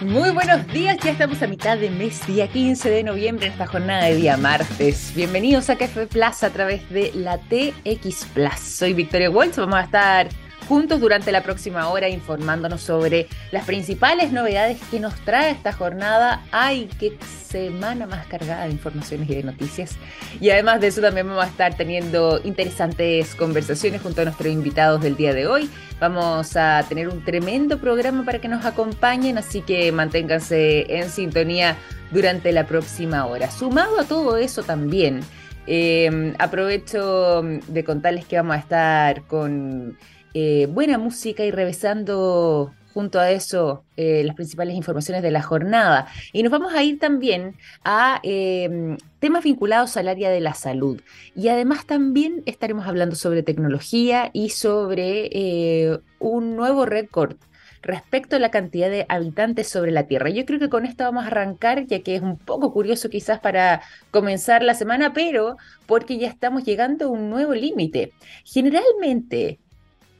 Muy buenos días, ya estamos a mitad de mes, día 15 de noviembre, en esta jornada de día martes. Bienvenidos a Café Plaza a través de la TX Plus. Soy Victoria Walsh, vamos a estar juntos durante la próxima hora informándonos sobre las principales novedades que nos trae esta jornada. ¡Ay, qué semana más cargada de informaciones y de noticias! Y además de eso también vamos a estar teniendo interesantes conversaciones junto a nuestros invitados del día de hoy. Vamos a tener un tremendo programa para que nos acompañen, así que manténganse en sintonía durante la próxima hora. Sumado a todo eso también, eh, aprovecho de contarles que vamos a estar con eh, buena música y revisando junto a eso eh, las principales informaciones de la jornada. Y nos vamos a ir también a em, temas vinculados al área de la salud. Y además también estaremos hablando sobre tecnología y sobre eh, un nuevo récord respecto a la cantidad de habitantes sobre la Tierra. Yo creo que con esto vamos a arrancar, ya que es un poco curioso quizás para comenzar la semana, pero porque ya estamos llegando a un nuevo límite. Generalmente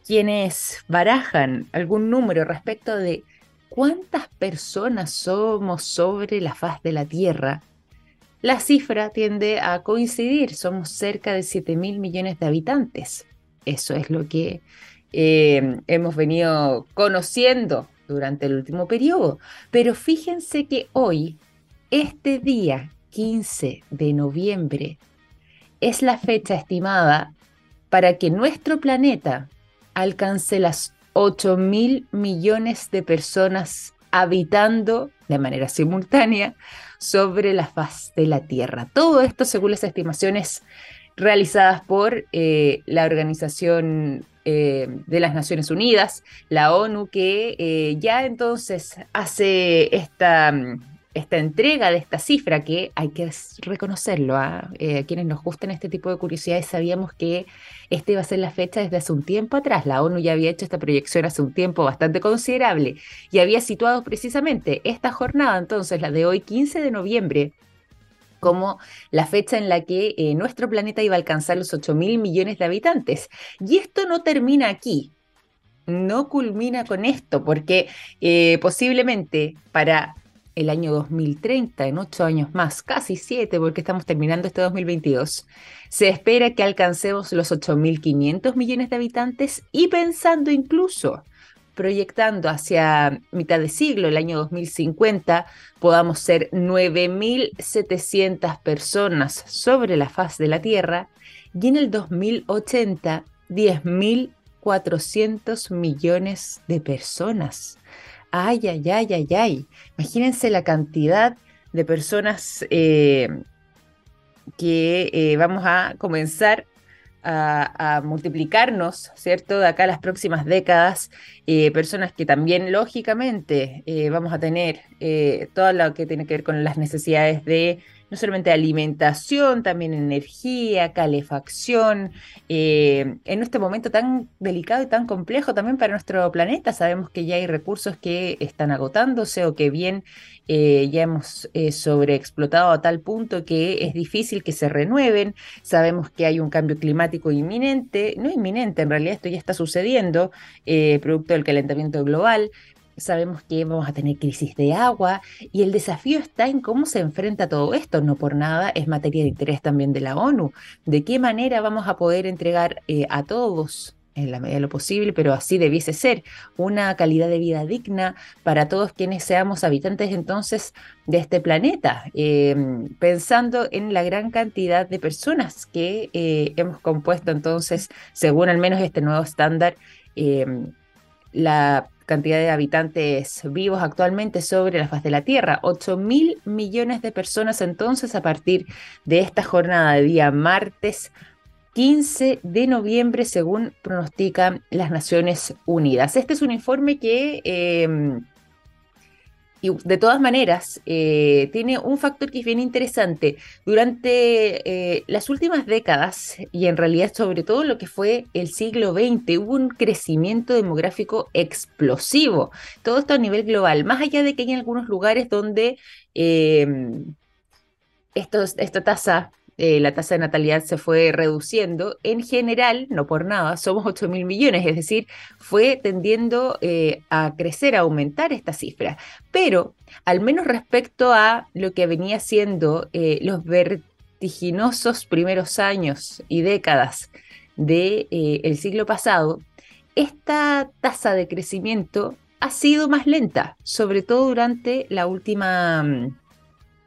quienes barajan algún número respecto de cuántas personas somos sobre la faz de la Tierra, la cifra tiende a coincidir, somos cerca de 7 mil millones de habitantes. Eso es lo que eh, hemos venido conociendo durante el último periodo. Pero fíjense que hoy, este día 15 de noviembre, es la fecha estimada para que nuestro planeta alcance las 8 mil millones de personas habitando de manera simultánea sobre la faz de la Tierra. Todo esto según las estimaciones realizadas por eh, la Organización eh, de las Naciones Unidas, la ONU, que eh, ya entonces hace esta esta entrega de esta cifra que hay que reconocerlo. ¿ah? Eh, a quienes nos gustan este tipo de curiosidades sabíamos que esta iba a ser la fecha desde hace un tiempo atrás. La ONU ya había hecho esta proyección hace un tiempo bastante considerable y había situado precisamente esta jornada, entonces la de hoy, 15 de noviembre, como la fecha en la que eh, nuestro planeta iba a alcanzar los 8 mil millones de habitantes. Y esto no termina aquí. No culmina con esto, porque eh, posiblemente para el año 2030, en ocho años más, casi siete, porque estamos terminando este 2022, se espera que alcancemos los 8.500 millones de habitantes y pensando incluso, proyectando hacia mitad de siglo, el año 2050, podamos ser 9.700 personas sobre la faz de la Tierra y en el 2080, 10.400 millones de personas. Ay, ay, ay, ay, ay. Imagínense la cantidad de personas eh, que eh, vamos a comenzar a, multiplicarnos, ¿cierto? De acá a las próximas décadas, eh, personas que también, lógicamente, vamos a tener todo lo que tiene que ver con las necesidades de no solamente alimentación, también energía, calefacción, eh, en este momento tan delicado y tan complejo también para nuestro planeta. Sabemos que ya hay recursos que están agotándose o que bien eh, ya hemos eh, sobreexplotado a tal punto que es difícil que se renueven. Sabemos que hay un cambio climático inminente, no inminente, en realidad esto ya está sucediendo, producto del calentamiento global, sabemos que vamos a tener crisis de agua y el desafío está en cómo se enfrenta todo esto. No por nada es materia de interés también de la ONU. De qué manera vamos a poder entregar eh, a todos en la medida de lo posible, pero así debiese ser, una calidad de vida digna para todos quienes seamos habitantes entonces de este planeta, em, pensando en la gran cantidad de personas que eh, hemos compuesto entonces, según al menos este nuevo estándar, em, la cantidad de habitantes vivos actualmente sobre la faz de la Tierra. 8 mil millones de personas entonces a partir de esta jornada de día martes 15 de noviembre, según pronostican las Naciones Unidas. Este es un informe que... Em, y de todas maneras, eh, tiene un factor que es bien interesante. Durante eh, las últimas décadas, y en realidad sobre todo lo que fue el siglo XX, hubo un crecimiento demográfico explosivo. Todo esto a nivel global, más allá de que hay algunos lugares donde em, esta tasa eh, la tasa de natalidad se fue reduciendo, en general, no por nada, somos 8 mil millones, es decir, fue tendiendo eh, a crecer, a aumentar esta cifra. Pero, al menos respecto a lo que venía siendo eh, los vertiginosos primeros años y décadas del de, el siglo pasado, esta tasa de crecimiento ha sido más lenta, sobre todo durante la última,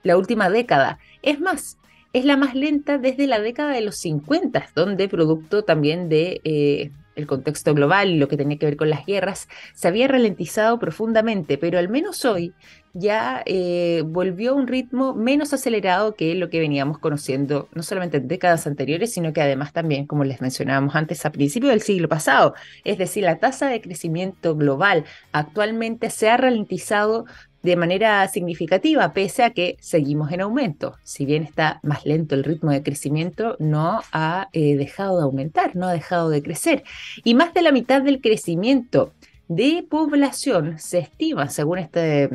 la última década. Es más, es la más lenta desde la década de los 50, donde producto también de eh, el contexto global y lo que tenía que ver con las guerras, se había ralentizado profundamente, pero al menos hoy ya eh, volvió a un ritmo menos acelerado que lo que veníamos conociendo no solamente en décadas anteriores, sino que además también, como les mencionábamos antes, a principios del siglo pasado. Es decir, la tasa de crecimiento global actualmente se ha ralentizado de manera significativa, pese a que seguimos en aumento. Si bien está más lento el ritmo de crecimiento, no ha eh, dejado de aumentar, no ha dejado de crecer. Y más de la mitad del crecimiento de población se estima, según este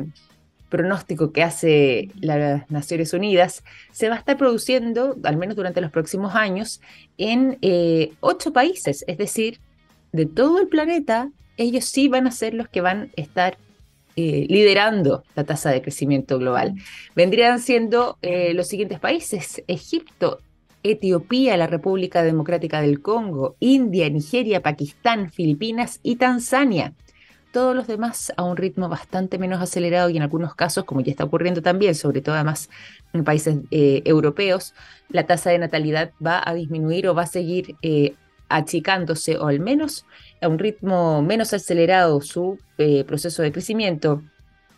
pronóstico que hace las Naciones Unidas, se va a estar produciendo, al menos durante los próximos años, en eh, ocho países, es decir, de todo el planeta, ellos sí van a ser los que van a estar eh, liderando la tasa de crecimiento global. Vendrían siendo eh, los siguientes países, Egipto, Etiopía, la República Democrática del Congo, India, Nigeria, Pakistán, Filipinas y Tanzania. Todos los demás a un ritmo bastante menos acelerado y en algunos casos, como ya está ocurriendo también, sobre todo además en países eh, europeos, la tasa de natalidad va a disminuir o va a seguir achicándose o al menos a un ritmo menos acelerado su eh, proceso de crecimiento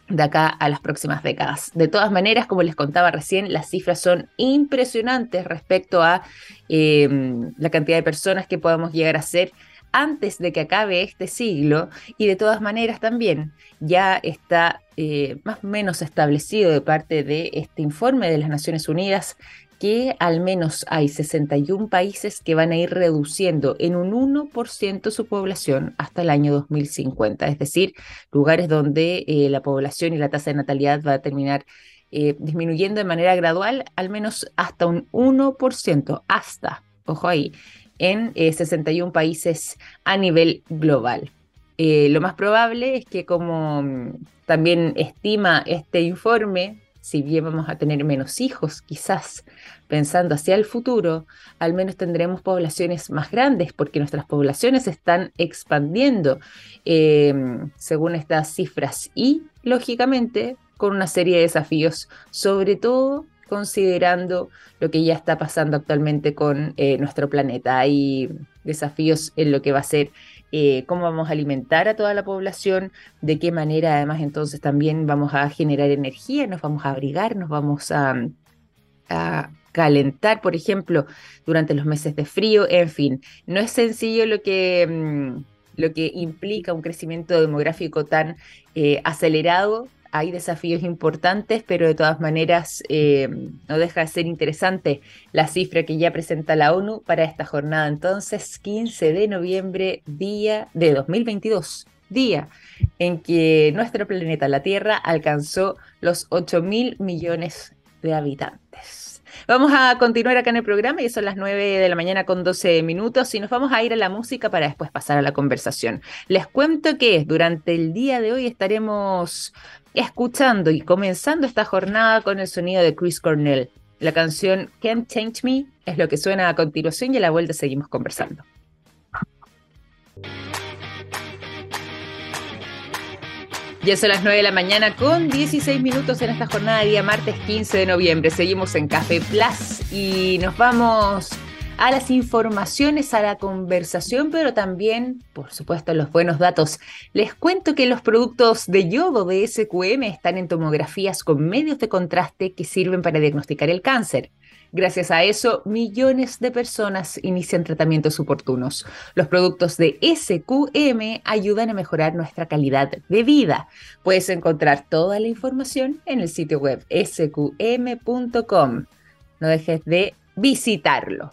de acá a las próximas décadas. De todas maneras, como les contaba recién, las cifras son impresionantes respecto a em, la cantidad de personas que podemos llegar a ser antes de que acabe este siglo y de todas maneras también ya está eh, más o menos establecido de parte de este informe de las Naciones Unidas que al menos hay 61 países que van a ir reduciendo en un 1% su población hasta el año 2050, es decir, lugares donde eh, la población y la tasa de natalidad va a terminar eh, disminuyendo de manera gradual, al menos hasta un 1%, hasta, ojo ahí, en 61 eh, países a nivel global. lo más probable es que como mm, también estima este informe si bien vamos a tener menos hijos, quizás pensando hacia el futuro, al menos tendremos poblaciones más grandes porque nuestras poblaciones están expandiendo em, según estas cifras y, lógicamente, con una serie de desafíos, sobre todo considerando lo que ya está pasando actualmente con eh, nuestro planeta. Hay desafíos en lo que va a ser eh, cómo vamos a alimentar a toda la población, de qué manera además entonces también vamos a generar energía, nos vamos a abrigar, nos vamos a, calentar, por ejemplo, durante los meses de frío, en fin, no es sencillo lo que... Mm, lo que implica un crecimiento demográfico tan eh, acelerado hay desafíos importantes, pero de todas maneras eh, no deja de ser interesante la cifra que ya presenta la ONU para esta jornada. Entonces, 15 de noviembre, día de 2022, día en que nuestro planeta, la Tierra, alcanzó los 8 mil millones de habitantes. Vamos a continuar acá en el programa y son las 9 de la mañana con 12 minutos y nos vamos a ir a la música para después pasar a la conversación. Les cuento que durante el día de hoy estaremos escuchando y comenzando esta jornada con el sonido de Chris Cornell. La canción Can't Change Me es lo que suena a continuación y a la vuelta seguimos conversando. Ya son las 9 de la mañana con 16 minutos en esta jornada de día martes 15 de noviembre. Seguimos en Café Plus y nos vamos a las informaciones, a la conversación, pero también, por supuesto, a los buenos datos. Les cuento que los productos de yodo de SQM están en tomografías con medios de contraste que sirven para diagnosticar el cáncer. Gracias a eso, millones de personas inician tratamientos oportunos. Los productos de SQM ayudan a mejorar nuestra calidad de vida. Puedes encontrar toda la información en el sitio web sqm.com. No dejes de visitarlo.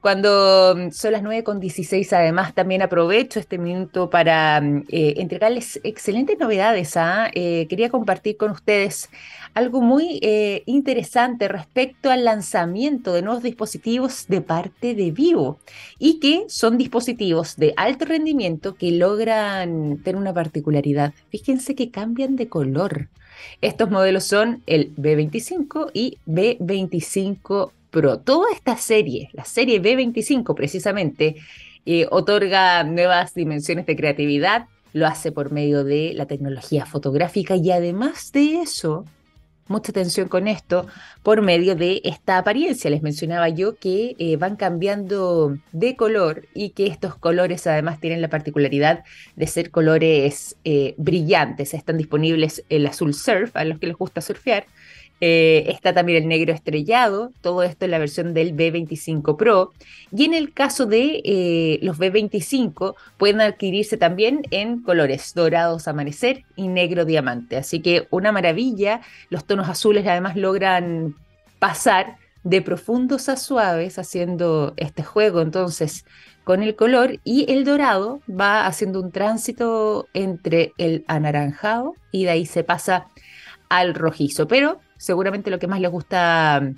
Cuando mm, son las 9 con 16, además, también aprovecho este minuto para mm, eh, entregarles excelentes novedades. ¿ah? Eh, quería compartir con ustedes algo muy eh, interesante respecto al lanzamiento de nuevos dispositivos de parte de Vivo y que son dispositivos de alto rendimiento que logran tener una particularidad. Fíjense que cambian de color. Estos modelos son el B25 y B25 Pro. Toda esta serie, la serie B25 precisamente, eh, otorga nuevas dimensiones de creatividad, lo hace por medio de la tecnología fotográfica y además de eso, mucha atención con esto, por medio de esta apariencia. Les mencionaba yo que eh, van cambiando de color y que estos colores además tienen la particularidad de ser colores eh, brillantes. Están disponibles el azul surf, a los que les gusta surfear, eh, está también el negro estrellado, todo esto en la versión del B25 Pro. Y en el caso de eh, los B25, pueden adquirirse también en colores dorados amanecer y negro diamante. Así que una maravilla. Los tonos azules además logran pasar de profundos a suaves haciendo este juego entonces con el color y el dorado va haciendo un tránsito entre el anaranjado y de ahí se pasa al rojizo. Pero seguramente lo que más les gusta mm,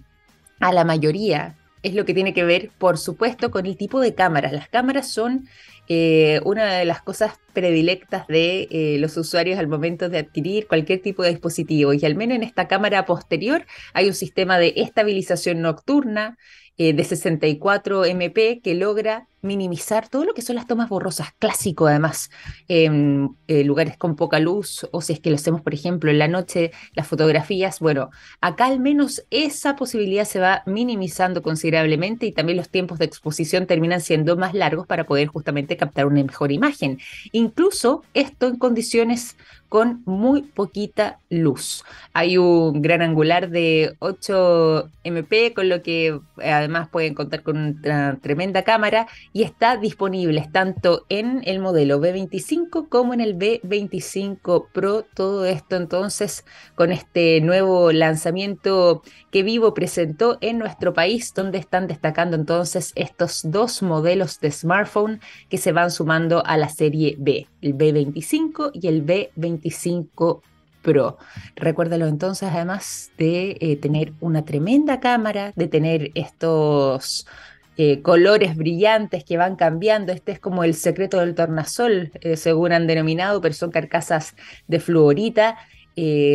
a la mayoría es lo que tiene que ver, por supuesto, con el tipo de cámaras. Las cámaras son eh, una de las cosas predilectas de eh, los usuarios al momento de adquirir cualquier tipo de dispositivo. Y al menos en esta cámara posterior hay un sistema de estabilización nocturna, eh, de 64 MP que logra minimizar todo lo que son las tomas borrosas, clásico además, en eh, lugares con poca luz o si es que lo hacemos, por ejemplo, en la noche, las fotografías, bueno, acá al menos esa posibilidad se va minimizando considerablemente y también los tiempos de exposición terminan siendo más largos para poder justamente captar una mejor imagen. Incluso esto en condiciones con muy poquita luz. Hay un gran angular de 8 MP, con lo que además pueden contar con una tremenda cámara y está disponible tanto en el modelo B25 como en el B25 Pro. Todo esto entonces con este nuevo lanzamiento que Vivo presentó en nuestro país, donde están destacando entonces estos dos modelos de smartphone que se van sumando a la serie B, el B25 y el B25 Pro. Recuérdalo entonces, además de eh, tener una tremenda cámara, de tener estos eh, colores brillantes que van cambiando. Este es como el secreto del tornasol, eh, según han denominado, pero son carcasas de fluorita.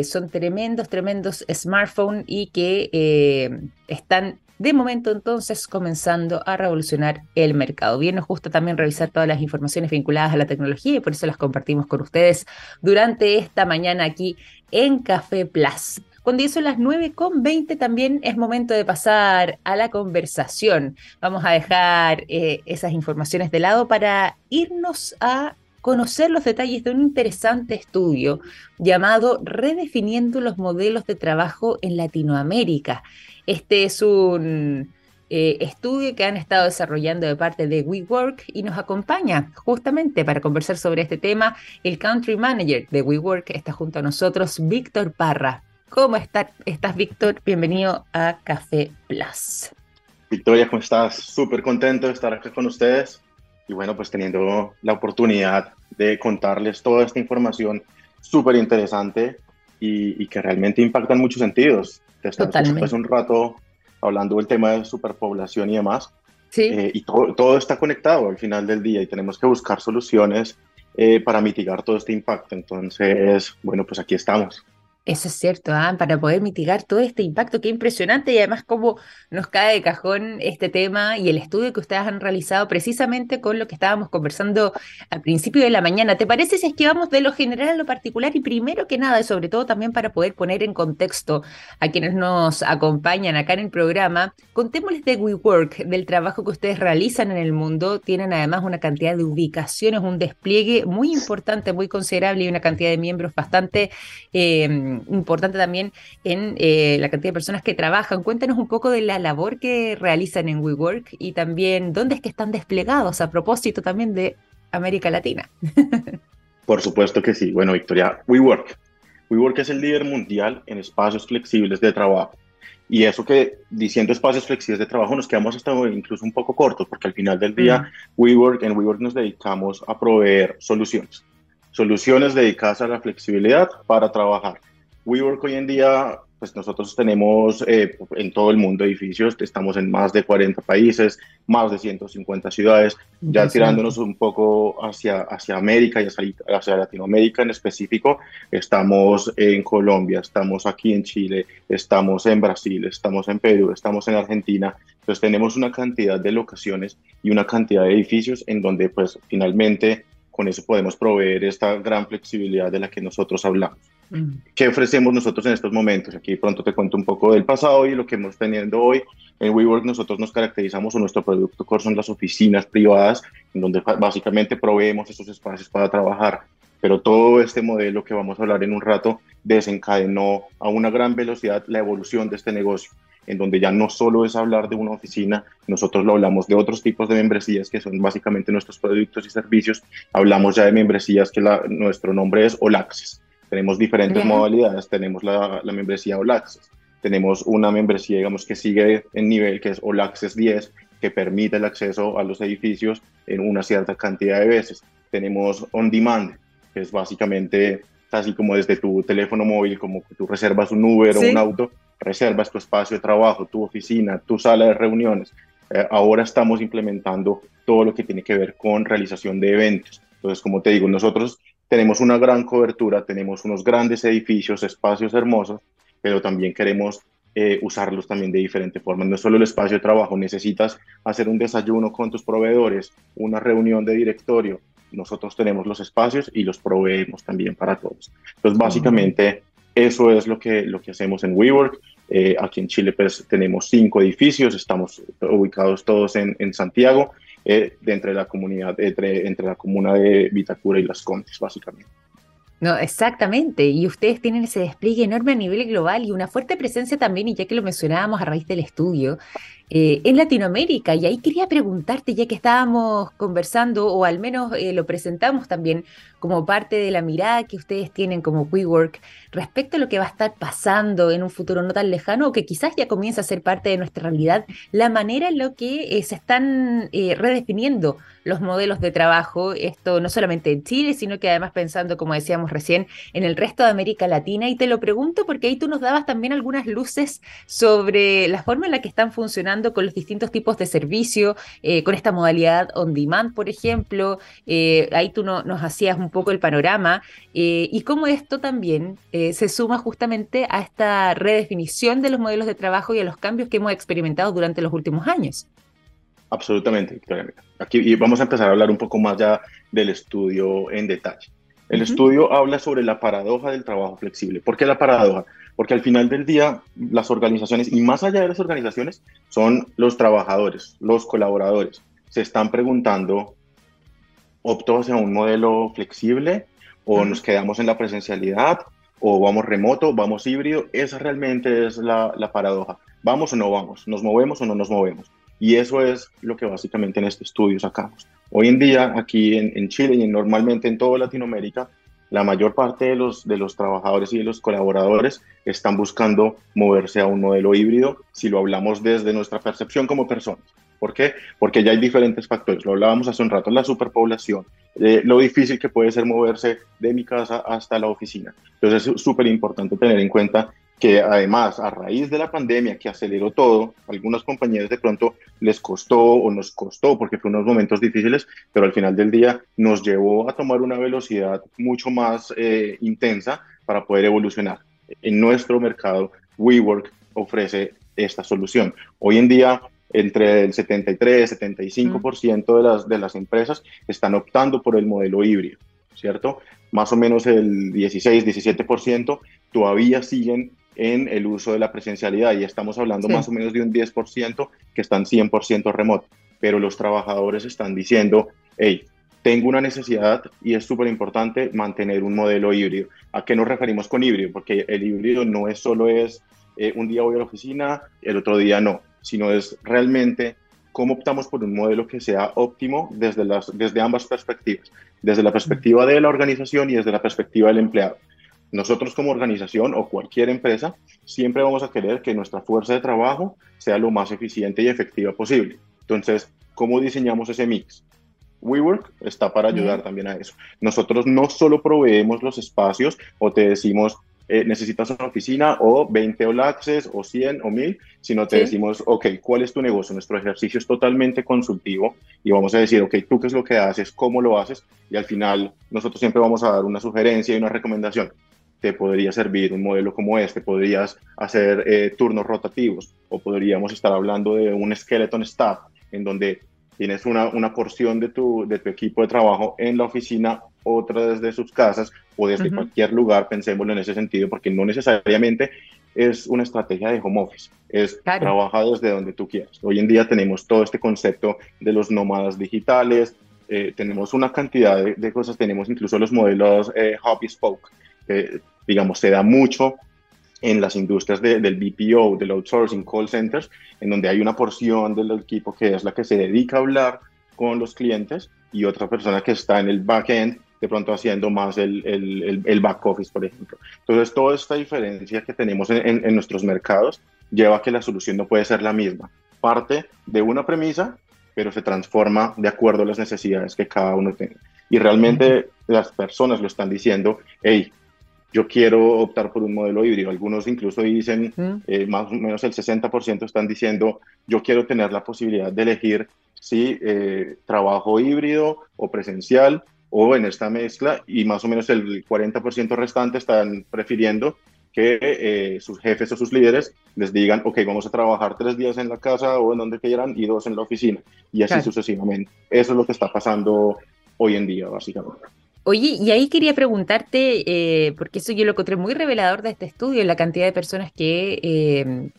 son tremendos, tremendos smartphones y que están de momento entonces comenzando a revolucionar el mercado. Bien, nos gusta también revisar todas las informaciones vinculadas a la tecnología y por eso las compartimos con ustedes durante esta mañana aquí en Café Plus. Cuando son las 9.20 también es momento de pasar a la conversación. Vamos a dejar eh, esas informaciones de lado para irnos a conocer los detalles de un interesante estudio llamado Redefiniendo los modelos de trabajo en Latinoamérica. Este es un eh, estudio que han estado desarrollando de parte de WeWork y nos acompaña justamente para conversar sobre este tema el Country Manager de WeWork. Está junto a nosotros Víctor Parra. ¿Cómo estás, Víctor? Bienvenido a Café Plus. Victoria, ¿cómo estás? Súper contento de estar aquí con ustedes y bueno, pues teniendo la oportunidad de contarles toda esta información súper interesante y, y, que realmente impacta en muchos sentidos. Totalmente. Hace un rato hablando del tema de superpoblación y demás. Sí. Eh, y todo, todo, está conectado al final del día y tenemos que buscar soluciones eh, para mitigar todo este impacto. Entonces, bueno, pues aquí estamos. Eso es cierto, ¿ah? para poder mitigar todo este impacto, qué impresionante y además cómo nos cae de cajón este tema y el estudio que ustedes han realizado precisamente con lo que estábamos conversando al principio de la mañana. ¿Te parece si es que vamos de lo general a lo particular y primero que nada, y sobre todo también para poder poner en contexto a quienes nos acompañan acá en el programa, contémosles de WeWork, del trabajo que ustedes realizan en el mundo. Tienen además una cantidad de ubicaciones, un despliegue muy importante, muy considerable y una cantidad de miembros bastante... Eh, importante también en eh, la cantidad de personas que trabajan. Cuéntanos un poco de la labor que realizan en WeWork y también dónde es que están desplegados a propósito también de América Latina. Por supuesto que sí. Bueno, Victoria, WeWork. WeWork es el líder mundial en espacios flexibles de trabajo Y eso que diciendo espacios flexibles de trabajo nos quedamos hasta incluso un poco cortos, porque al final del día, mm. WeWork, en WeWork nos dedicamos a proveer soluciones. Soluciones dedicadas a la flexibilidad para trabajar. WeWork hoy en día pues nosotros tenemos eh, en todo el mundo edificios, estamos en más de 40 países, más de 150 ciudades, ya tirándonos un poco hacia, hacia América y hacia, hacia, Latinoamérica en específico, estamos en Colombia, estamos aquí en Chile, estamos en Brasil, estamos en Perú, estamos en Argentina, entonces tenemos una cantidad de locaciones y una cantidad de edificios en donde pues finalmente con eso podemos proveer esta gran flexibilidad de la que nosotros hablamos. Mm. ¿Qué ofrecemos nosotros en estos momentos? Aquí pronto te cuento un poco del pasado y lo que hemos teniendo hoy. En WeWork nosotros nos caracterizamos o nuestro producto core son las oficinas privadas, en donde básicamente proveemos esos espacios para trabajar. Pero todo este modelo que vamos a hablar en un rato desencadenó a una gran velocidad la evolución de este negocio en donde ya no solo es hablar de una oficina, nosotros lo hablamos de otros tipos de membresías que son básicamente nuestros productos y servicios, hablamos ya de membresías que nuestro nombre es All Access. Tenemos diferentes modalidades, tenemos la, membresía All Access, tenemos una membresía, digamos, que sigue en nivel, que es All Access 10, que permite el acceso a los edificios en una cierta cantidad de veces. Tenemos On Demand, que es básicamente así como desde tu teléfono móvil, como que tú reservas un Uber o un auto, reservas tu espacio de trabajo, tu oficina, tu sala de reuniones. Eh, ahora estamos implementando todo lo que tiene que ver con realización de eventos. Entonces, como te digo, nosotros tenemos una gran cobertura, tenemos unos grandes edificios, espacios hermosos, pero también queremos eh, usarlos también de diferente formas. No es solo el espacio de trabajo, necesitas hacer un desayuno con tus proveedores, una reunión de directorio. Nosotros tenemos los espacios y los proveemos también para todos. Entonces, básicamente, eso es lo que, lo que hacemos en WeWork. Eh, aquí en Chile pues, tenemos cinco edificios, estamos ubicados todos en, en Santiago, eh, de entre la comunidad, entre, entre la comuna de Vitacura y Las Condes, básicamente. No, exactamente. Y ustedes tienen ese despliegue enorme a nivel global y una fuerte presencia también, y ya que lo mencionábamos a raíz del estudio, eh, en Latinoamérica. Y ahí quería preguntarte, ya que estábamos conversando, o al menos eh, lo presentamos también como parte de la mirada que ustedes tienen como WeWork respecto a lo que va a estar pasando en un futuro no tan lejano, o que quizás ya comienza a ser parte de nuestra realidad, la manera en la que eh, se están redefiniendo los modelos de trabajo, esto no solamente en Chile, sino que además pensando, como decíamos recién, en el resto de América Latina. Y te lo pregunto porque ahí tú nos dabas también algunas luces sobre la forma en la que están funcionando con los distintos tipos de servicio, eh, con esta modalidad on demand, por ejemplo. Eh, ahí tú nos hacías un poco el panorama eh, y cómo esto también se suma justamente a esta redefinición de los modelos de trabajo y a los cambios que hemos experimentado durante los últimos años. Absolutamente, Victoria. Aquí vamos a empezar a hablar un poco más ya del estudio en detalle. El estudio habla sobre la paradoja del trabajo flexible. ¿Por qué la paradoja? Porque al final del día, las organizaciones, y más allá de las organizaciones, son los trabajadores, los colaboradores. Se están preguntando, ¿opto hacia un modelo flexible o nos quedamos en la presencialidad o vamos remoto, vamos híbrido? Esa realmente es la, la paradoja. ¿Vamos o no vamos? ¿Nos movemos o no nos movemos? Y eso es lo que básicamente en este estudio sacamos. Hoy en día, aquí en, Chile y normalmente en toda Latinoamérica, la mayor parte de los, de los trabajadores y de los colaboradores están buscando moverse a un modelo híbrido si lo hablamos desde nuestra percepción como personas. ¿Por qué? Porque ya hay diferentes factores. Lo hablábamos hace un rato, la superpoblación, eh, lo difícil que puede ser moverse de mi casa hasta la oficina. Entonces es súper importante tener en cuenta que además a raíz de la pandemia que aceleró todo, algunas compañías de pronto les costó o nos costó porque fue unos momentos difíciles, pero al final del día nos llevó a tomar una velocidad mucho más eh, intensa para poder evolucionar. En nuestro mercado, WeWork ofrece esta solución. Hoy en día, entre el 73 75% de las, de las empresas están optando por el modelo híbrido, ¿cierto? Más o menos el 16, 17% todavía siguen en el uso de la presencialidad y estamos hablando más o menos de un 10% que están 100% remoto, pero los trabajadores están diciendo, hey, tengo una necesidad y es súper importante mantener un modelo híbrido. ¿A qué nos referimos con híbrido? Porque el híbrido no es solo es eh, un día voy a la oficina, el otro día no, sino es realmente cómo optamos por un modelo que sea óptimo desde, las, desde ambas perspectivas, desde la perspectiva de la organización y desde la perspectiva del empleado. Nosotros como organización o cualquier empresa siempre vamos a querer que nuestra fuerza de trabajo sea lo más eficiente y efectiva posible. Entonces, ¿cómo diseñamos ese mix? WeWork está para ayudar también a eso. Nosotros no solo proveemos los espacios o te decimos, eh, necesitas una oficina o 20 All Access o 100 o 1000, sino te decimos, ok, ¿cuál es tu negocio? Nuestro ejercicio es totalmente consultivo y vamos a decir, ok, tú qué es lo que haces, cómo lo haces y al final nosotros siempre vamos a dar una sugerencia y una recomendación. Te podría servir un modelo como este, podrías hacer eh, turnos rotativos o podríamos estar hablando de un skeleton staff en donde tienes una, una porción de tu, de tu equipo de trabajo en la oficina, otra desde sus casas o desde cualquier lugar, pensémoslo en ese sentido, porque no necesariamente es una estrategia de home office, es trabajar desde donde tú quieras. Hoy en día tenemos todo este concepto de los nómadas digitales, eh, tenemos una cantidad de, cosas, tenemos incluso los modelos eh, hobby spoke, que digamos se da mucho en las industrias del BPO, del outsourcing, call centers, en donde hay una porción del equipo que es la que se dedica a hablar con los clientes y otra persona que está en el back-end, de pronto haciendo más el, el, el, back office, por ejemplo. Entonces, toda esta diferencia que tenemos en, en, nuestros mercados lleva a que la solución no puede ser la misma. Parte de una premisa, pero se transforma de acuerdo a las necesidades que cada uno tiene. Y realmente las personas lo están diciendo, hey, yo quiero optar por un modelo híbrido. Algunos incluso dicen, eh, más o menos el 60% están diciendo, yo quiero tener la posibilidad de elegir si eh, trabajo híbrido o presencial o en esta mezcla y más o menos el 40% restante están prefiriendo que eh, sus jefes o sus líderes les digan, ok, vamos a trabajar tres días en la casa o en donde quieran y dos en la oficina y así sucesivamente. Eso es lo que está pasando hoy en día, básicamente. Oye, y ahí quería preguntarte, eh, porque eso yo lo encontré muy revelador de este estudio, la cantidad de personas que eh,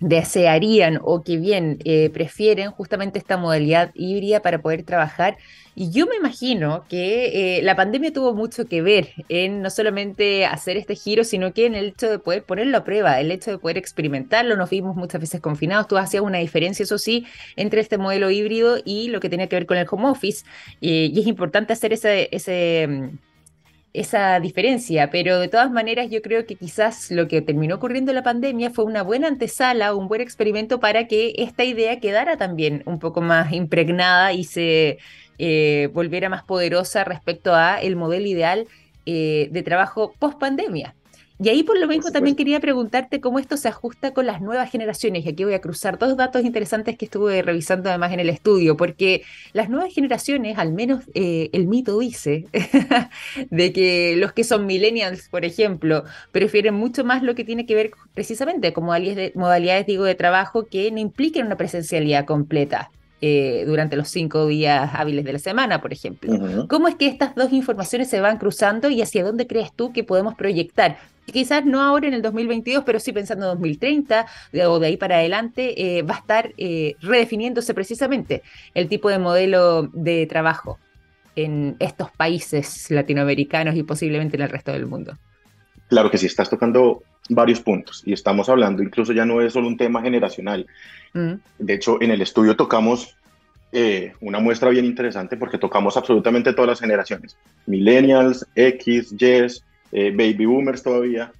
desearían o que bien eh, prefieren justamente esta modalidad híbrida para poder trabajar. Y yo me imagino que eh, la pandemia tuvo mucho que ver en no solamente hacer este giro, sino que en el hecho de poder ponerlo a prueba, el hecho de poder experimentarlo. Nos vimos muchas veces confinados. Tú hacías una diferencia, eso sí, entre este modelo híbrido y lo que tenía que ver con el home office. Eh, y es importante hacer ese, mm, esa diferencia, pero de todas maneras yo creo que quizás lo que terminó ocurriendo en la pandemia fue una buena antesala, un buen experimento para que esta idea quedara también un poco más impregnada y se eh, volviera más poderosa respecto a el modelo ideal eh, de trabajo post pandemia. Y ahí por lo mismo también quería preguntarte cómo esto se ajusta con las nuevas generaciones. Y aquí voy a cruzar dos datos interesantes que estuve revisando además en el estudio, porque las nuevas generaciones, al menos eh, el mito dice, de que los que son millennials, por ejemplo, prefieren mucho más lo que tiene que ver precisamente con modalidades de, modalidades digo, de trabajo que no impliquen una presencialidad completa. Eh, durante los cinco días hábiles de la semana, por ejemplo. ¿Cómo es que estas dos informaciones se van cruzando y hacia dónde crees tú que podemos proyectar? Quizás no ahora en el 2022, pero sí pensando en 2030 o de ahí para adelante, eh, va a estar eh, redefiniéndose precisamente el tipo de modelo de trabajo en estos países latinoamericanos y posiblemente en el resto del mundo. Claro que sí, estás tocando varios puntos y estamos hablando, incluso ya no es solo un tema generacional. Mm. De hecho, en el estudio tocamos eh, una muestra bien interesante porque tocamos absolutamente todas las generaciones, millennials, X, Y, eh, baby boomers todavía,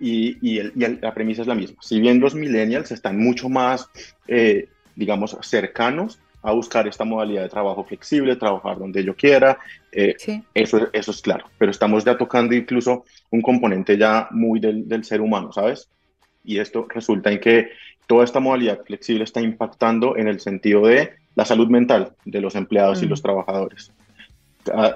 y, y, la premisa es la misma. Si bien los millennials están mucho más, eh, digamos, cercanos a buscar esta modalidad de trabajo flexible, trabajar donde yo quiera, eso, eso es claro, pero estamos ya tocando incluso un componente ya muy del, del ser humano, ¿sabes? Y esto resulta en que toda esta modalidad flexible está impactando en el sentido de la salud mental de los empleados y mm. los trabajadores.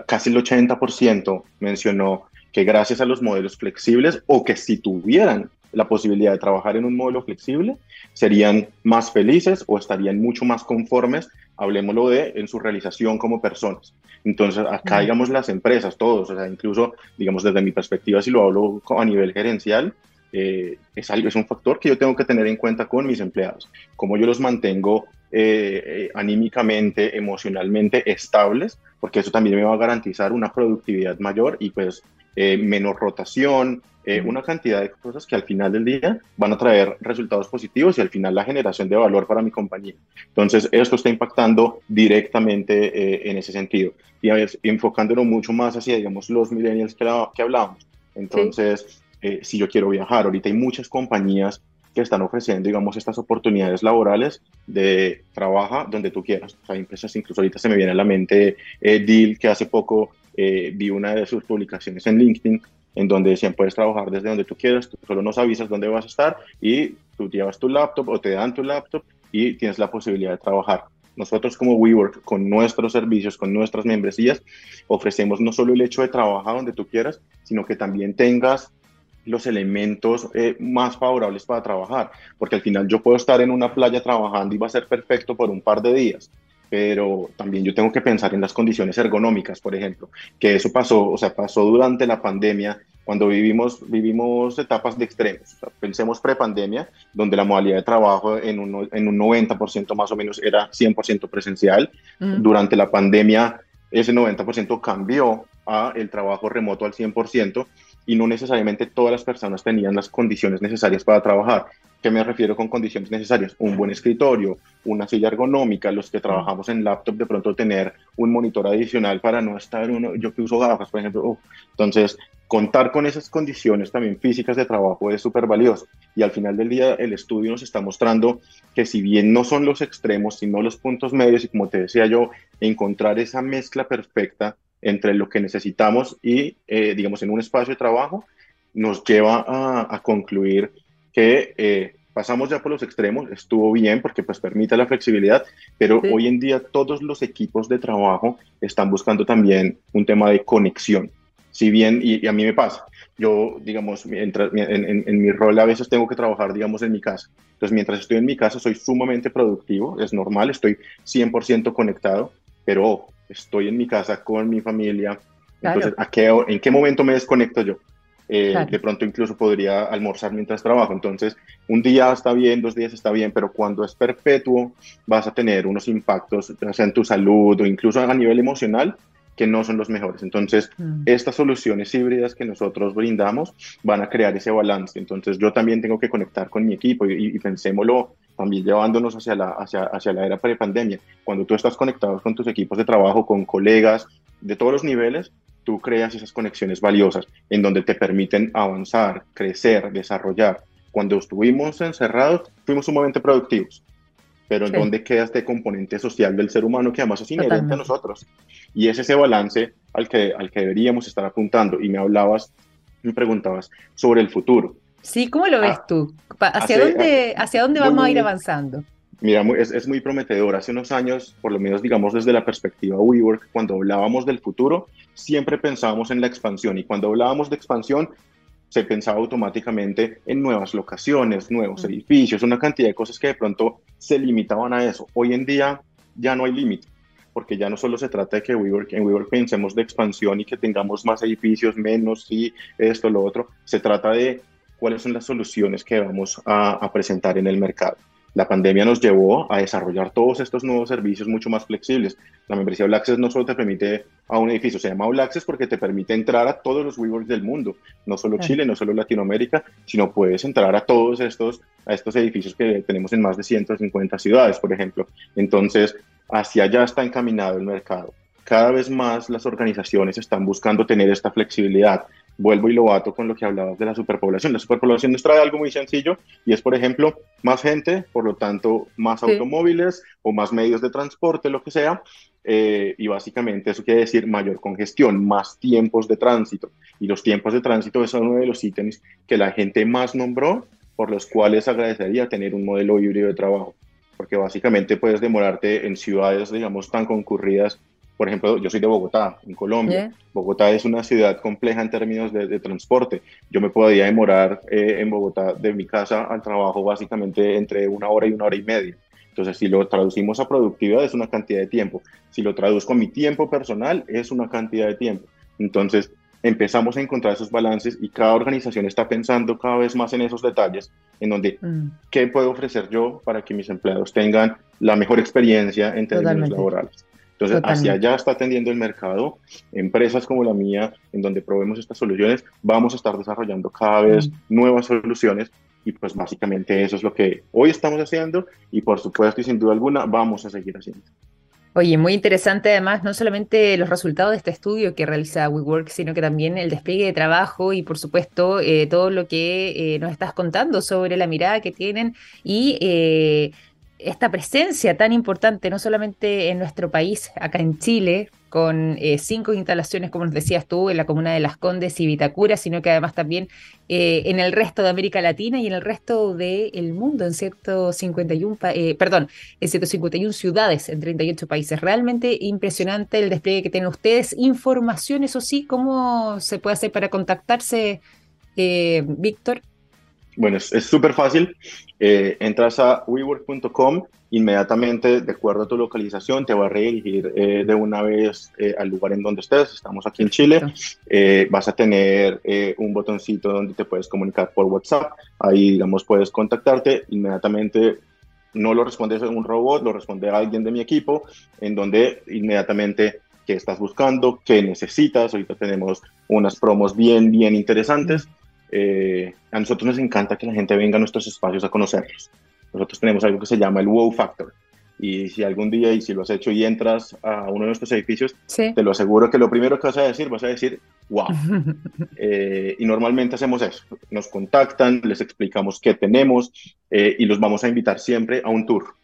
Casi el 80% mencionó que gracias a los modelos flexibles o que si tuvieran la posibilidad de trabajar en un modelo flexible, serían más felices o estarían mucho más conformes, hablemoslo de, en su realización como personas. Entonces, acá, mm. digamos, las empresas, todos, o sea, incluso, digamos, desde mi perspectiva, si lo hablo a nivel gerencial, eh, es, algo, es un factor que yo tengo que tener en cuenta con mis empleados. Cómo yo los mantengo eh, eh, anímicamente, emocionalmente estables, porque eso también me va a garantizar una productividad mayor y pues menos rotación, una cantidad de cosas que al final del día van a traer resultados positivos y al final la generación de valor para mi compañía. Entonces, esto está impactando directamente en ese sentido. Y a ver, enfocándolo mucho más hacia, digamos, los millennials que, que hablábamos Entonces, eh, si yo quiero viajar, ahorita hay muchas compañías que están ofreciendo, digamos, estas oportunidades laborales de trabaja donde tú quieras. O sea, hay empresas, incluso ahorita se me viene a la mente eh, Deal, que hace poco eh, vi una de sus publicaciones en LinkedIn, en donde decían, puedes trabajar desde donde tú quieras, tú solo nos avisas dónde vas a estar y tú llevas tu laptop o te dan tu laptop y tienes la posibilidad de trabajar. Nosotros como WeWork, con nuestros servicios, con nuestras membresías, ofrecemos no solo el hecho de trabajar donde tú quieras, sino que también tengas los elementos eh, más favorables para trabajar, porque al final yo puedo estar en una playa trabajando y va a ser perfecto por un par de días, pero también yo tengo que pensar en las condiciones ergonómicas, por ejemplo, que eso pasó, o sea, pasó durante la pandemia, cuando vivimos, vivimos etapas de extremos. pensemos prepandemia, donde la modalidad de trabajo en un, en un 90% más o menos era 100% presencial. Durante la pandemia, ese 90% cambió a el trabajo remoto al 100% y no necesariamente todas las personas tenían las condiciones necesarias para trabajar. ¿Qué me refiero con condiciones necesarias? Un buen escritorio, una silla ergonómica, los que trabajamos en laptop de pronto tener un monitor adicional para no estar uno, yo que uso gafas, por ejemplo. entonces, contar con esas condiciones también físicas de trabajo es súper valioso. Y al final del día el estudio nos está mostrando que si bien no son los extremos, sino los puntos medios, y como te decía yo, encontrar esa mezcla perfecta entre lo que necesitamos y, eh, digamos, en un espacio de trabajo, nos lleva a, concluir que eh, pasamos ya por los extremos, estuvo bien porque pues permite la flexibilidad, pero hoy en día todos los equipos de trabajo están buscando también un tema de conexión. Si bien, y, a mí me pasa, yo, digamos, en, en, mi rol a veces tengo que trabajar, digamos, en mi casa. Entonces, mientras estoy en mi casa, soy sumamente productivo, es normal, estoy 100% conectado, pero estoy en mi casa con mi familia. Entonces, ¿a qué, ¿en qué momento me desconecto yo? Eh, de pronto incluso podría almorzar mientras trabajo. Entonces, un día está bien, dos días está bien, pero cuando es perpetuo vas a tener unos impactos, ya sea en tu salud o incluso a nivel emocional, que no son los mejores. Entonces, mm. estas soluciones híbridas que nosotros brindamos van a crear ese balance. Entonces, yo también tengo que conectar con mi equipo y, y pensémoslo también llevándonos hacia la, hacia, hacia la era prepandemia. Cuando tú estás conectado con tus equipos de trabajo, con colegas de todos los niveles, tú creas esas conexiones valiosas en donde te permiten avanzar, crecer, desarrollar. Cuando estuvimos encerrados, fuimos sumamente productivos, pero ¿en dónde queda este componente social del ser humano que además es inherente a nosotros? Y es ese balance al que, al que deberíamos estar apuntando. Y me hablabas, me preguntabas sobre el futuro. Sí, ¿cómo lo ves ah, tú? ¿Hacia, dónde, hacia dónde vamos a ir avanzando? Mira, es, es, muy prometedor. Hace unos años, por lo menos digamos desde la perspectiva WeWork, cuando hablábamos del futuro, siempre pensábamos en la expansión. Y cuando hablábamos de expansión, se pensaba automáticamente en nuevas locaciones, nuevos edificios, una cantidad de cosas que de pronto se limitaban a eso. Hoy en día ya no hay límite, porque ya no solo se trata de que WeWork, en WeWork pensemos de expansión y que tengamos más edificios, menos, y esto, lo otro. Se trata de cuáles son las soluciones que vamos a, presentar en el mercado. La pandemia nos llevó a desarrollar todos estos nuevos servicios mucho más flexibles. La membresía All Access no solo te permite a un edificio, se llama All Access porque te permite entrar a todos los WeWorks del mundo, no solo Chile, no solo Latinoamérica, sino puedes entrar a todos estos, a estos edificios que tenemos en más de 150 ciudades, por ejemplo. Entonces, hacia allá está encaminado el mercado. Cada vez más las organizaciones están buscando tener esta flexibilidad, vuelvo y lo bato con lo que hablabas de la superpoblación. La superpoblación nos trae algo muy sencillo y es, por ejemplo, más gente, por lo tanto, más automóviles o más medios de transporte, lo que sea. Eh, y básicamente eso quiere decir mayor congestión, más tiempos de tránsito. Y los tiempos de tránsito es uno de los ítems que la gente más nombró, por los cuales agradecería tener un modelo híbrido de trabajo. Porque básicamente puedes demorarte en ciudades, digamos, tan concurridas por ejemplo, yo soy de Bogotá, en Colombia. Bogotá es una ciudad compleja en términos de, transporte. Yo me podía demorar eh, en Bogotá de mi casa al trabajo básicamente entre una hora y una hora y media. Entonces, si lo traducimos a productividad, es una cantidad de tiempo. Si lo traduzco a mi tiempo personal, es una cantidad de tiempo. Entonces, empezamos a encontrar esos balances y cada organización está pensando cada vez más en esos detalles, en donde, mm. ¿qué puedo ofrecer yo para que mis empleados tengan la mejor experiencia en términos laborales? Entonces, hacia allá está atendiendo el mercado. Empresas como la mía, en donde probemos estas soluciones, vamos a estar desarrollando cada vez mm. nuevas soluciones y pues básicamente eso es lo que hoy estamos haciendo y por supuesto y sin duda alguna vamos a seguir haciendo. Oye, muy interesante además, no solamente los resultados de este estudio que realiza WeWork, sino que también el despliegue de trabajo y por supuesto eh, todo lo que eh, nos estás contando sobre la mirada que tienen y eh, esta presencia tan importante, no solamente en nuestro país, acá en Chile, con eh, cinco instalaciones, como nos decías tú, en la comuna de Las Condes y Vitacura, sino que además también eh, en el resto de América Latina y en el resto del mundo, en 151, eh, perdón, en 151 ciudades, en 38 países. Realmente impresionante el despliegue que tienen ustedes. Información, eso sí, ¿cómo se puede hacer para contactarse, Víctor? Bueno, es súper fácil. Eh, entras a wework.com, inmediatamente, de acuerdo a tu localización, te va a redirigir eh, de una vez eh, al lugar en donde estés. Estamos aquí en Chile. vas a tener un botoncito donde te puedes comunicar por WhatsApp. Ahí, digamos, puedes contactarte. Inmediatamente no lo respondes un robot, lo responde alguien de mi equipo, en donde inmediatamente qué estás buscando, qué necesitas. Ahorita tenemos unas promos bien, bien interesantes. Eh, a nosotros nos encanta que la gente venga a nuestros espacios a conocerlos. Nosotros tenemos algo que se llama el wow factor. Y si algún día, y si lo has hecho y entras a uno de nuestros edificios, te lo aseguro que lo primero que vas a decir, vas a decir, wow. Eh, y normalmente hacemos eso. Nos contactan, les explicamos qué tenemos eh, y los vamos a invitar siempre a un tour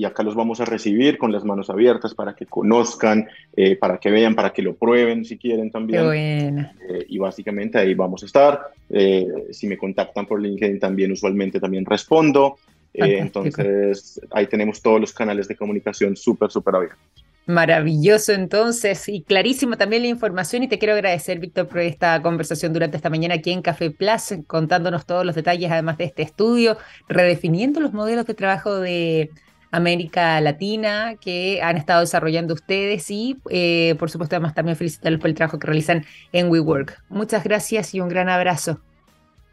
y acá los vamos a recibir con las manos abiertas para que conozcan, eh, para que vean, para que lo prueben si quieren también. Eh, y básicamente ahí vamos a estar. Eh, si me contactan por LinkedIn también usualmente también respondo. entonces ahí tenemos todos los canales de comunicación súper, súper abiertos. Maravilloso entonces y clarísimo también la información y te quiero agradecer Víctor por esta conversación durante esta mañana aquí en Café Plus contándonos todos los detalles además de este estudio, redefiniendo los modelos de trabajo de, América Latina que han estado desarrollando ustedes y eh, por supuesto además también felicitarlos por el trabajo que realizan en WeWork. Muchas gracias y un gran abrazo.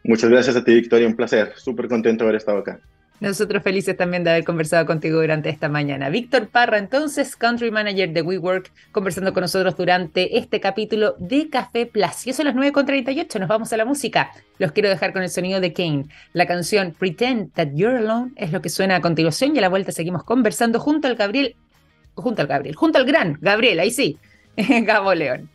Muchas gracias a ti Victoria, un placer, súper contento de haber estado acá. Nosotros felices también de haber conversado contigo durante esta mañana. Víctor Parra, entonces, Country Manager de WeWork, conversando con nosotros durante este capítulo de Café Plus. Y eso es las 9.38, nos vamos a la música. Los quiero dejar con el sonido de Kane. La canción Pretend That You're Alone es lo que suena a continuación y a la vuelta seguimos conversando junto al Gabriel, junto al Gabriel, junto al gran Gabriel, ahí sí, Gabo León.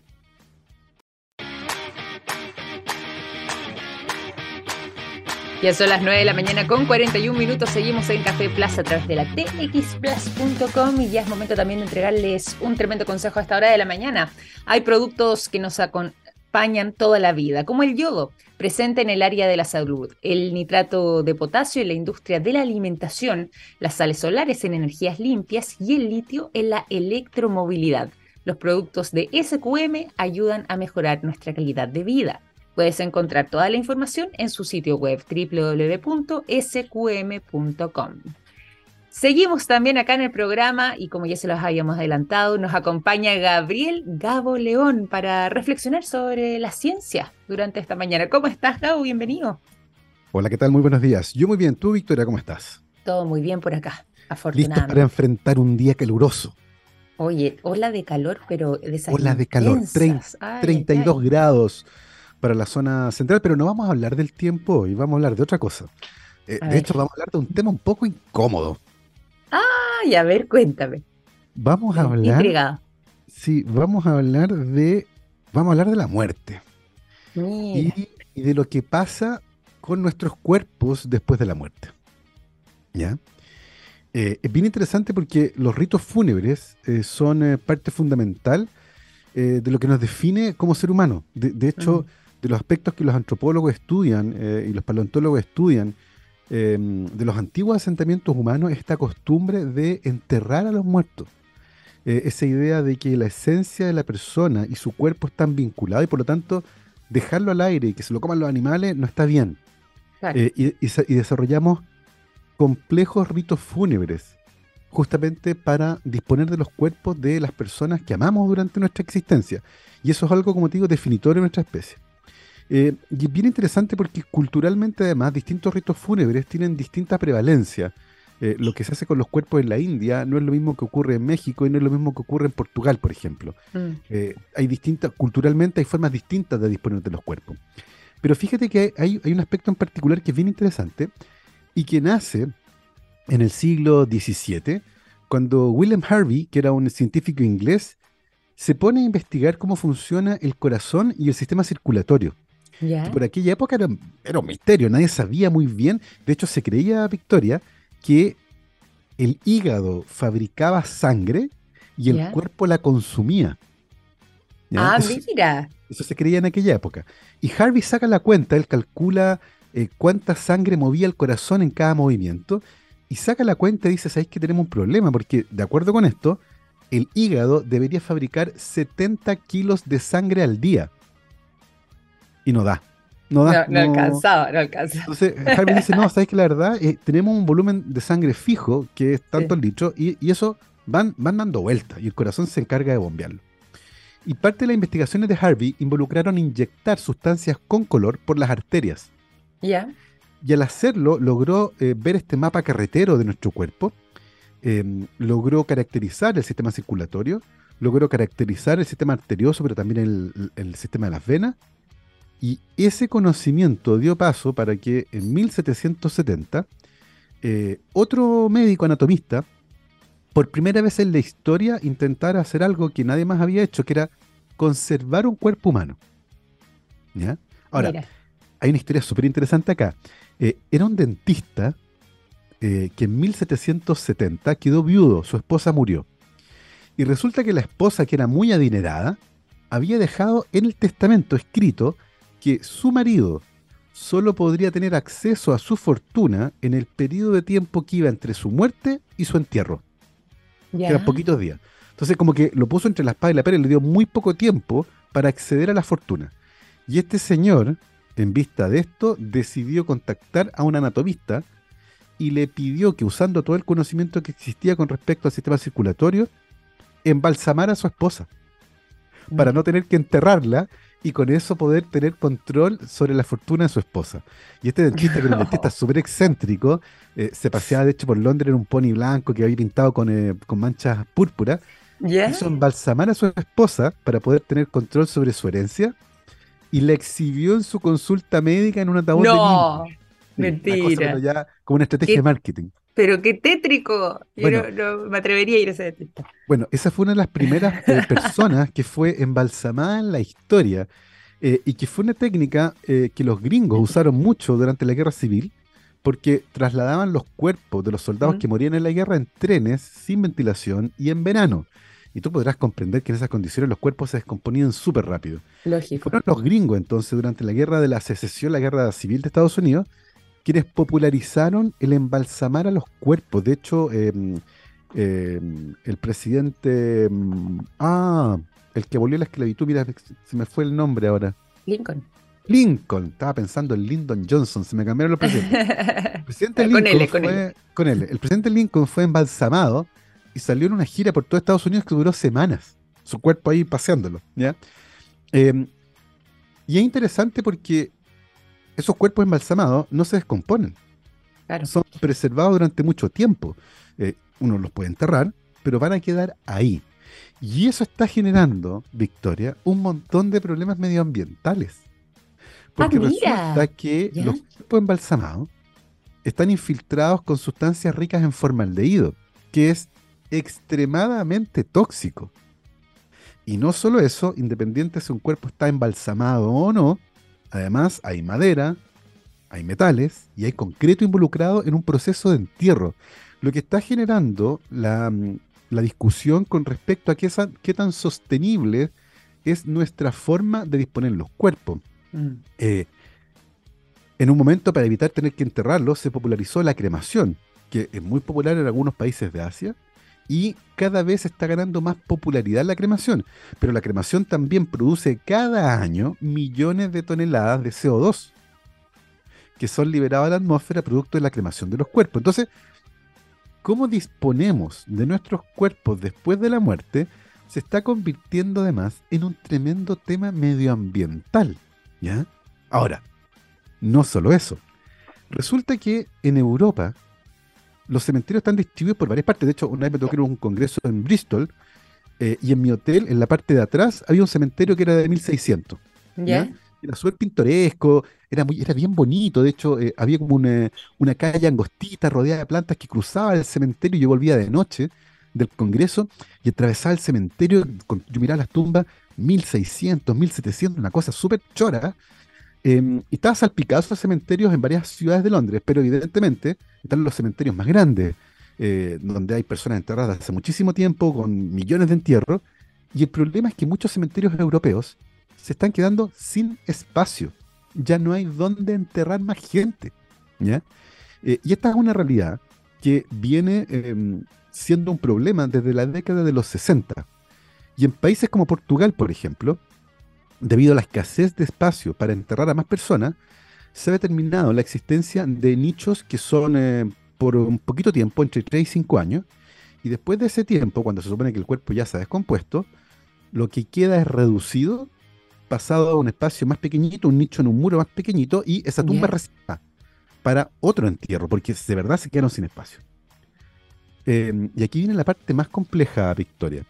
Ya son las 9 de la mañana con 41 minutos. Seguimos en Café Plaza a través de la txplus.com y ya es momento también de entregarles un tremendo consejo a esta hora de la mañana. Hay productos que nos acompañan toda la vida, como el yodo, presente en el área de la salud, el nitrato de potasio en la industria de la alimentación, las sales solares en energías limpias y el litio en la electromovilidad. Los productos de SQM ayudan a mejorar nuestra calidad de vida. Puedes encontrar toda la información en su sitio web www.sqm.com. Seguimos también acá en el programa y como ya se los habíamos adelantado, nos acompaña Gabriel Gabo León para reflexionar sobre la ciencia durante esta mañana. ¿Cómo estás, Gabo? Bienvenido. Hola, ¿qué tal? Muy buenos días. Yo muy bien. ¿Tú, Victoria, cómo estás? Todo muy bien por acá, afortunadamente. Listo para enfrentar un día caluroso. Oye, ola de calor, pero de esas Ola de calor, 32 grados para la zona central, pero no vamos a hablar del tiempo hoy, vamos a hablar de otra cosa. Eh, de hecho, vamos a hablar de un tema un poco incómodo. Ay, a ver, cuéntame. Vamos a hablar. Sí, vamos a hablar de. Vamos a hablar de la muerte. Y, de lo que pasa con nuestros cuerpos después de la muerte. ¿Ya? Eh, es bien interesante porque los ritos fúnebres eh, son parte fundamental de lo que nos define como ser humano. De, hecho, de los aspectos que los antropólogos estudian eh, y los paleontólogos estudian em, de los antiguos asentamientos humanos, esta costumbre de enterrar a los muertos. Eh, esa idea de que la esencia de la persona y su cuerpo están vinculados y por lo tanto dejarlo al aire y que se lo coman los animales no está bien. Eh, y, desarrollamos complejos ritos fúnebres justamente para disponer de los cuerpos de las personas que amamos durante nuestra existencia. Y eso es algo, como te digo, definitorio de nuestra especie. Eh, y es bien interesante porque culturalmente además distintos ritos fúnebres tienen distinta prevalencia. Eh, lo que se hace con los cuerpos en la India no es lo mismo que ocurre en México y no es lo mismo que ocurre en Portugal, por ejemplo. Mm. Eh, hay distintas, culturalmente hay formas distintas de disponer de los cuerpos. Pero fíjate que hay, hay un aspecto en particular que es bien interesante y que nace en el siglo XVII cuando William Harvey, que era un científico inglés, se pone a investigar cómo funciona el corazón y el sistema circulatorio. Por aquella época era, un misterio, nadie sabía muy bien. De hecho, se creía, Victoria, que el hígado fabricaba sangre y el cuerpo la consumía. Ah, mira. Eso se creía en aquella época. Y Harvey saca la cuenta, él calcula eh, cuánta sangre movía el corazón en cada movimiento y saca la cuenta y dice, ¿sabéis que tenemos un problema? Porque de acuerdo con esto, el hígado debería fabricar 70 kilos de sangre al día. Y no da. No, da, no, alcanzaba, no alcanzaba. Entonces Harvey dice, no, sabes que la verdad, eh, tenemos un volumen de sangre fijo, que es tanto el litro, y, eso van, van dando vueltas, y el corazón se encarga de bombearlo. Y parte de las investigaciones de Harvey involucraron inyectar sustancias con color por las arterias. Ya. Y al hacerlo, logró eh, ver este mapa carretero de nuestro cuerpo, em, logró caracterizar el sistema circulatorio, logró caracterizar el sistema arterioso, pero también el, sistema de las venas. Y ese conocimiento dio paso para que en 1770 eh, otro médico anatomista, por primera vez en la historia, intentara hacer algo que nadie más había hecho, que era conservar un cuerpo humano. ¿Ya? Ahora, hay una historia súper interesante acá. Eh, era un dentista eh, que en 1770 quedó viudo, su esposa murió. Y resulta que la esposa, que era muy adinerada, había dejado en el testamento escrito que su marido solo podría tener acceso a su fortuna en el periodo de tiempo que iba entre su muerte y su entierro. Que eran poquitos días. Entonces, como que lo puso entre la espada y la pared, le dio muy poco tiempo para acceder a la fortuna. Y este señor, en vista de esto, decidió contactar a un anatomista y le pidió que usando todo el conocimiento que existía con respecto al sistema circulatorio, embalsamara a su esposa para no tener que enterrarla y con eso poder tener control sobre la fortuna de su esposa. Y este dentista, que era un dentista súper excéntrico, eh, se paseaba de hecho por Londres en un pony blanco que había pintado con, eh, manchas púrpuras, hizo embalsamar a su esposa para poder tener control sobre su herencia y la exhibió en su consulta médica en un ataúd no, mentira. ya, como una estrategia de marketing. Pero qué tétrico. Yo no, me atrevería a ir a ese dentista. Bueno, esa fue una de las primeras eh, personas que fue embalsamada en la historia eh, y que fue una técnica eh, que los gringos usaron mucho durante la guerra civil porque trasladaban los cuerpos de los soldados que morían en la guerra en trenes sin ventilación y en verano. Y tú podrás comprender que en esas condiciones los cuerpos se descomponían súper rápido. Lógico. Fueron los gringos entonces durante la guerra de la secesión, la guerra civil de Estados Unidos, quienes popularizaron el embalsamar a los cuerpos. De hecho, em, em, el presidente... Em, ah, el que abolió la esclavitud, mira, se me fue el nombre ahora. Lincoln. Lincoln, estaba pensando en Lyndon Johnson, se me cambiaron los presidentes. El presidente Lincoln fue, con él. El presidente Lincoln fue embalsamado y salió en una gira por todo Estados Unidos que duró semanas. Su cuerpo ahí paseándolo, ¿ya? Y es interesante porque esos cuerpos embalsamados no se descomponen. Son preservados durante mucho tiempo. Eh, uno los puede enterrar, pero van a quedar ahí. Y eso está generando, Victoria, un montón de problemas medioambientales. Porque ah, resulta que los cuerpos embalsamados están infiltrados con sustancias ricas en formaldehído, que es extremadamente tóxico. Y no solo eso, independiente si un cuerpo está embalsamado o no, además hay madera, hay metales y hay concreto involucrado en un proceso de entierro, lo que está generando la, mm, discusión con respecto a qué, qué, tan sostenible es nuestra forma de disponer los cuerpos. Mm. Eh, en un momento, para evitar tener que enterrarlos, se popularizó la cremación, que es muy popular en algunos países de Asia, y cada vez está ganando más popularidad la cremación. Pero la cremación también produce cada año millones de toneladas de CO2 que son liberadas a la atmósfera producto de la cremación de los cuerpos. Entonces, cómo disponemos de nuestros cuerpos después de la muerte se está convirtiendo además en un tremendo tema medioambiental. ¿ya? Ahora, no solo eso. Resulta que en Europa los cementerios están distribuidos por varias partes. De hecho, una vez me tocó ir a un congreso en Bristol eh, y en mi hotel, en la parte de atrás, había un cementerio que era de 1600. ¿Ya? Era súper pintoresco, era, muy, era bien bonito. De hecho, eh, había como una, calle angostita rodeada de plantas que cruzaba el cementerio y yo volvía de noche. del Congreso y atravesaba el cementerio, yo miraba las tumbas, 1600, 1700, una cosa súper chora. Em, y estaba salpicado esos cementerios en varias ciudades de Londres, pero evidentemente están los cementerios más grandes, eh, donde hay personas enterradas hace muchísimo tiempo, con millones de entierros. Y el problema es que muchos cementerios europeos se están quedando sin espacio. Ya no hay dónde enterrar más gente. ¿ya? Eh, y esta es una realidad que viene em, siendo un problema desde la década de los 60. Y en países como Portugal, por ejemplo, debido a la escasez de espacio para enterrar a más personas, se ha determinado la existencia de nichos que son eh, por un poquito tiempo, entre 3 y 5 años, y después de ese tiempo, cuando se supone que el cuerpo ya se ha descompuesto, lo que queda es reducido, pasado a un espacio más pequeñito, un nicho en un muro más pequeñito, y esa tumba yeah. para otro entierro, porque de verdad se quedaron sin espacio. Em, y aquí viene la parte más compleja, Victoria.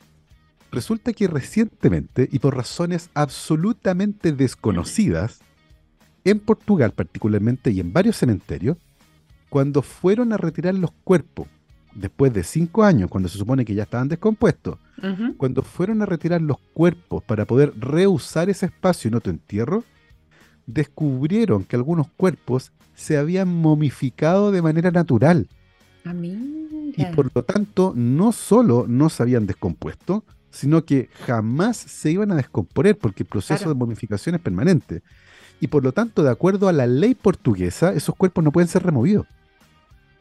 Resulta que recientemente, y por razones absolutamente desconocidas, en Portugal particularmente y en varios cementerios, cuando fueron a retirar los cuerpos, después de cinco años, cuando se supone que ya estaban descompuestos, cuando fueron a retirar los cuerpos para poder reusar ese espacio en otro entierro, descubrieron que algunos cuerpos se habían momificado de manera natural. Ah, y por lo tanto, no solo no se habían descompuesto, sino que jamás se iban a descomponer porque el proceso de momificación es permanente. Y por lo tanto, de acuerdo a la ley portuguesa, esos cuerpos no pueden ser removidos.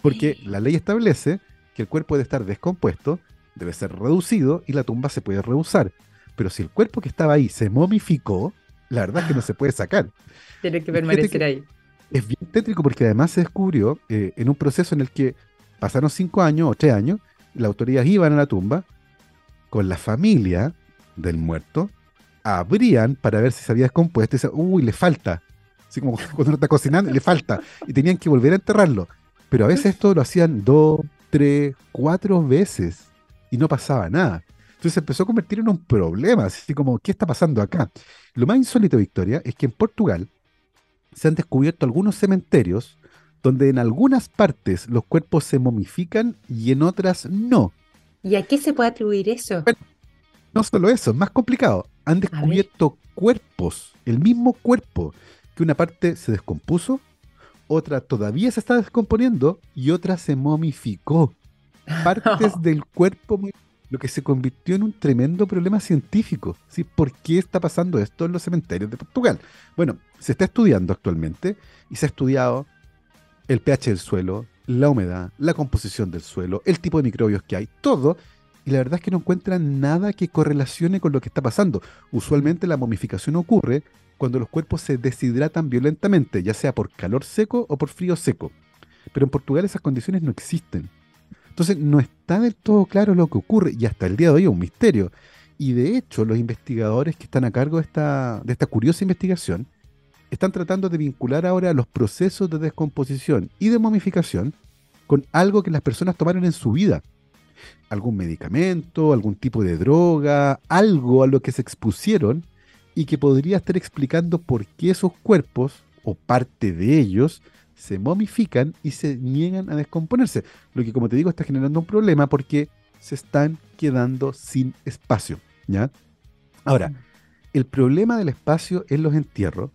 Porque la ley establece que el cuerpo debe estar descompuesto, debe ser reducido y la tumba se puede reusar. Pero si el cuerpo que estaba ahí se momificó, la verdad es que no se puede sacar. Tiene que permanecer ahí. Es bien tétrico porque además se descubrió eh, en un proceso en el que pasaron cinco años o tres años, las autoridades iban a la tumba con la familia del muerto, abrían para ver si se había descompuesto y decían, uy, le falta. Así como cuando uno está cocinando, le falta. Y tenían que volver a enterrarlo. Pero a veces esto lo hacían dos, tres, cuatro veces y no pasaba nada. Entonces se empezó a convertir en un problema, así como, ¿qué está pasando acá? Lo más insólito, Victoria, es que en Portugal se han descubierto algunos cementerios donde en algunas partes los cuerpos se momifican y en otras no. ¿Y a qué se puede atribuir eso? no solo eso, es más complicado. Han descubierto cuerpos, el mismo cuerpo, que una parte se descompuso otra todavía se está descomponiendo y otra se momificó. Partes del cuerpo, lo que se convirtió en un tremendo problema científico. ¿sí? ¿Por qué está pasando esto en los cementerios de Portugal? Bueno, se está estudiando actualmente y se ha estudiado el pH del suelo, la humedad, la composición del suelo, el tipo de microbios que hay, todo. Y la verdad es que no encuentran nada que correlacione con lo que está pasando. Usualmente la momificación ocurre cuando los cuerpos se deshidratan violentamente, ya sea por calor seco o por frío seco. Pero en Portugal esas condiciones no existen. Entonces no está del todo claro lo que ocurre y hasta el día de hoy es un misterio. Y de hecho los investigadores que están a cargo de esta, de esta curiosa investigación están tratando de vincular ahora los procesos de descomposición y de momificación con algo que las personas tomaron en su vida. Algún medicamento, algún tipo de droga, algo a lo que se expusieron y que podría estar explicando por qué esos cuerpos, o parte de ellos, se momifican y se niegan a descomponerse. Lo que, como te digo, está generando un problema porque se están quedando sin espacio. ¿ya? Ahora, mm. el problema del espacio en los entierros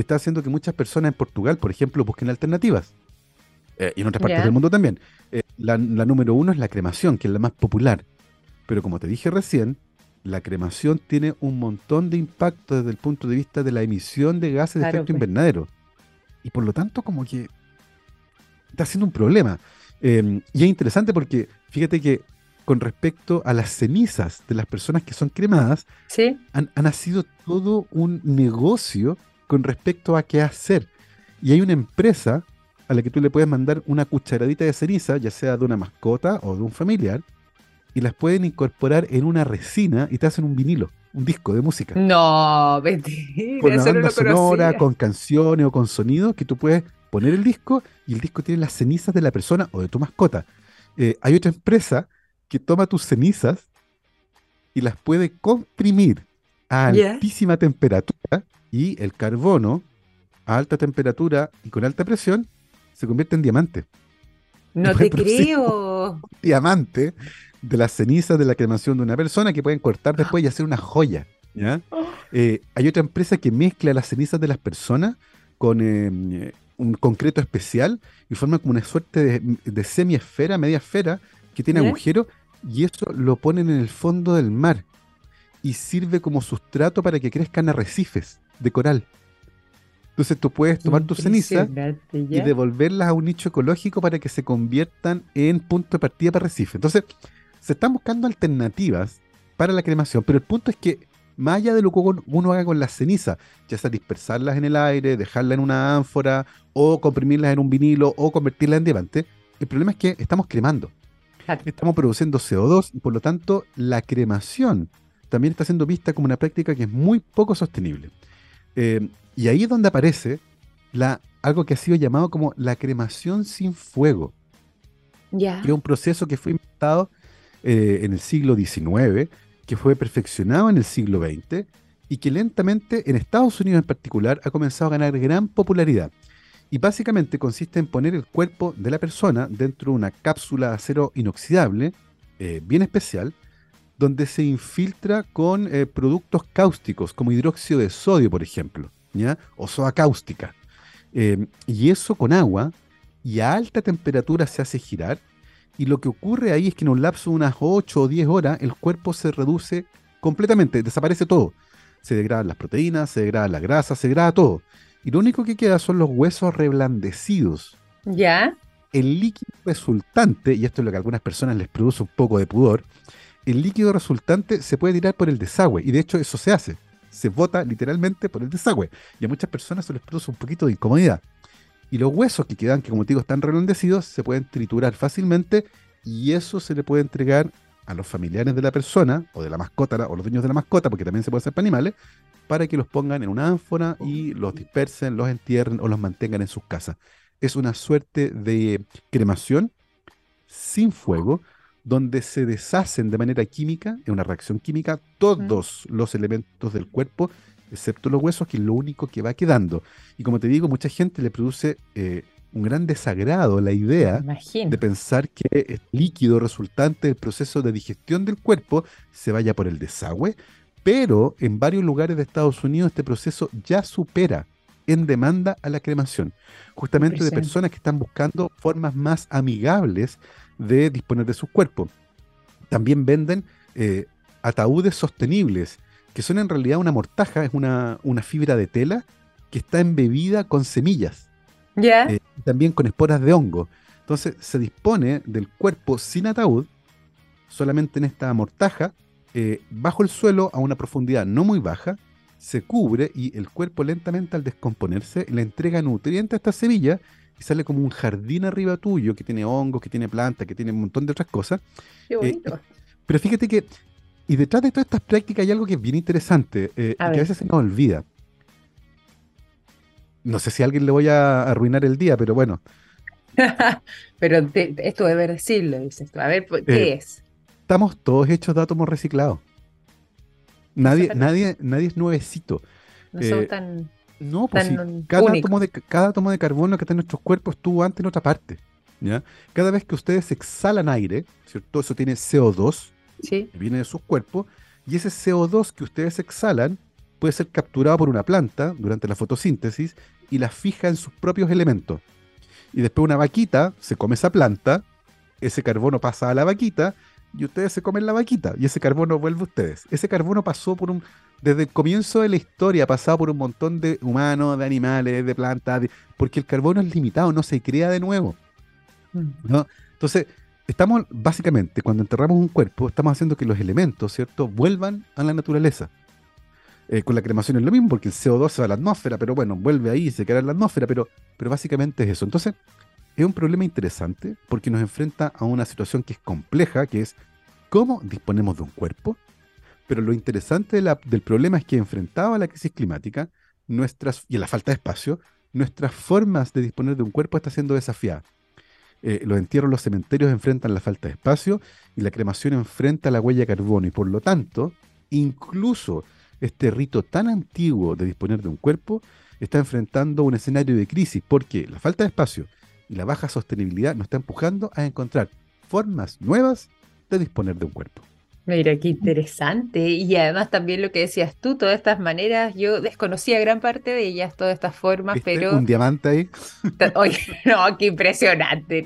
está haciendo que muchas personas en Portugal, por ejemplo, busquen alternativas. Eh, y en otras partes del mundo también. Eh, la número uno es la cremación, que es la más popular. Pero como te dije recién, la cremación tiene un montón de impacto desde el punto de vista de la emisión de gases de efecto pues. invernadero. Y por lo tanto, como que está siendo un problema. Em, y es interesante porque fíjate que con respecto a las cenizas de las personas que son cremadas, han, ha nacido todo un negocio con respecto a qué hacer. Y hay una empresa a la que tú le puedes mandar una cucharadita de ceniza, ya sea de una mascota o de un familiar, y las pueden incorporar en una resina y te hacen un vinilo, un disco de música. No, mentira. Con una banda sonora, con canciones o con sonidos que tú puedes poner el disco y el disco tiene las cenizas de la persona o de tu mascota. Eh, hay otra empresa que toma tus cenizas y las puede comprimir a altísima temperatura y el carbono a alta temperatura y con alta presión se convierte en diamante. No te creo. Diamante de las cenizas de la cremación de una persona que pueden cortar después y hacer una joya. ¿ya? Eh, hay otra empresa que mezcla las cenizas de las personas con eh, un concreto especial y forma como una suerte de, de semiesfera, media esfera, que tiene agujero y eso lo ponen en el fondo del mar y sirve como sustrato para que crezcan arrecifes de coral. Entonces tú puedes tomar tus cenizas y devolverlas a un nicho ecológico para que se conviertan en punto de partida para arrecifes. Entonces, se están buscando alternativas para la cremación, pero el punto es que más allá de lo que uno haga con las cenizas, ya sea dispersarlas en el aire, dejarlas en una ánfora, o comprimirlas en un vinilo, o convertirlas en diamante, el problema es que estamos cremando. Estamos produciendo CO2 y por lo tanto la cremación también está siendo vista como una práctica que es muy poco sostenible. Eh, y ahí es donde aparece la, algo que ha sido llamado como la cremación sin fuego. Ya. Que es un proceso que fue inventado eh, en el siglo XIX, que fue perfeccionado en el siglo XX y que lentamente en Estados Unidos en particular ha comenzado a ganar gran popularidad. Y básicamente consiste en poner el cuerpo de la persona dentro de una cápsula de acero inoxidable, eh, bien especial, donde se infiltra con eh, productos cáusticos, como hidróxido de sodio, por ejemplo, ¿ya? o soda cáustica. Em, y eso con agua y a alta temperatura se hace girar. Y lo que ocurre ahí es que en un lapso de unas 8 o 10 horas el cuerpo se reduce completamente, desaparece todo. Se degradan las proteínas, se degrada la grasa, se degrada todo. Y lo único que queda son los huesos reblandecidos. ¿Ya? El líquido resultante, y esto es lo que a algunas personas les produce un poco de pudor, el líquido resultante se puede tirar por el desagüe, y de hecho eso se hace. Se bota literalmente por el desagüe. Y a muchas personas se les produce un poquito de incomodidad. Y los huesos que quedan, que como te digo están reblandecidos, se pueden triturar fácilmente y eso se le puede entregar a los familiares de la persona o de la mascota o los dueños de la mascota, porque también se puede hacer para animales, para que los pongan en una ánfora y los dispersen, los entierren o los mantengan en sus casas. Es una suerte de cremación sin fuego, donde se deshacen de manera química, en una reacción química, todos los elementos del cuerpo, excepto los huesos, que es lo único que va quedando. Y como te digo, mucha gente le produce eh, un gran desagrado la idea de pensar que el líquido resultante del proceso de digestión del cuerpo se vaya por el desagüe, pero en varios lugares de Estados Unidos este proceso ya supera en demanda a la cremación, justamente de personas que están buscando formas más amigables de disponer de sus cuerpos. También venden eh, ataúdes sostenibles, que son en realidad una mortaja, es una, una fibra de tela que está embebida con semillas. Eh, también con esporas de hongo. Entonces se dispone del cuerpo sin ataúd, solamente en esta mortaja, eh, bajo el suelo a una profundidad no muy baja, se cubre y el cuerpo lentamente al descomponerse le entrega nutrientes a esta semilla y sale como un jardín arriba tuyo que tiene hongos, que tiene plantas, que tiene un montón de otras cosas. Qué eh, bonito. pero fíjate que, y detrás de todas estas prácticas hay algo que es bien interesante, eh, que a veces se nos olvida. No sé si a alguien le voy a arruinar el día, pero bueno. pero esto debe decirlo, dices tú. A ver, ¿qué eh, es? Estamos todos hechos de átomos reciclados. Nadie, nadie, nadie es nuevecito. No son tan no, pues cada, átomo de, cada átomo de carbono que está en nuestros cuerpos estuvo antes en otra parte. ¿ya? Cada vez que ustedes exhalan aire, ¿cierto? Eso tiene CO2, que viene de sus cuerpos, y ese CO2 que ustedes exhalan puede ser capturado por una planta durante la fotosíntesis y la fija en sus propios elementos. Y después una vaquita se come esa planta, ese carbono pasa a la vaquita y ustedes se comen la vaquita y ese carbono vuelve a ustedes. Ese carbono pasó por un desde el comienzo de la historia ha pasado por un montón de humanos, de animales, de plantas, porque el carbono es limitado, no se crea de nuevo. Mm. ¿no? Entonces, estamos básicamente, cuando enterramos un cuerpo, estamos haciendo que los elementos, ¿cierto?, vuelvan a la naturaleza. Eh, con la cremación es lo mismo, porque el CO2 se va a la atmósfera, pero bueno, vuelve ahí, se queda en la atmósfera, pero, pero básicamente es eso. Entonces, es un problema interesante porque nos enfrenta a una situación que es compleja, que es cómo disponemos de un cuerpo, pero lo interesante del problema es que enfrentado a la crisis climática nuestras, y la falta de espacio, nuestras formas de disponer de un cuerpo están siendo desafiadas. Eh, los entierros, los cementerios enfrentan la falta de espacio y la cremación enfrenta la huella de carbono y por lo tanto, incluso este rito tan antiguo de disponer de un cuerpo está enfrentando un escenario de crisis porque la falta de espacio y la baja sostenibilidad nos está empujando a encontrar formas nuevas de disponer de un cuerpo. Mira, qué interesante. Y además también lo que decías tú, todas estas maneras, yo desconocía gran parte de ellas, todas estas formas, pero... Un diamante ahí. Oye, no, qué impresionante.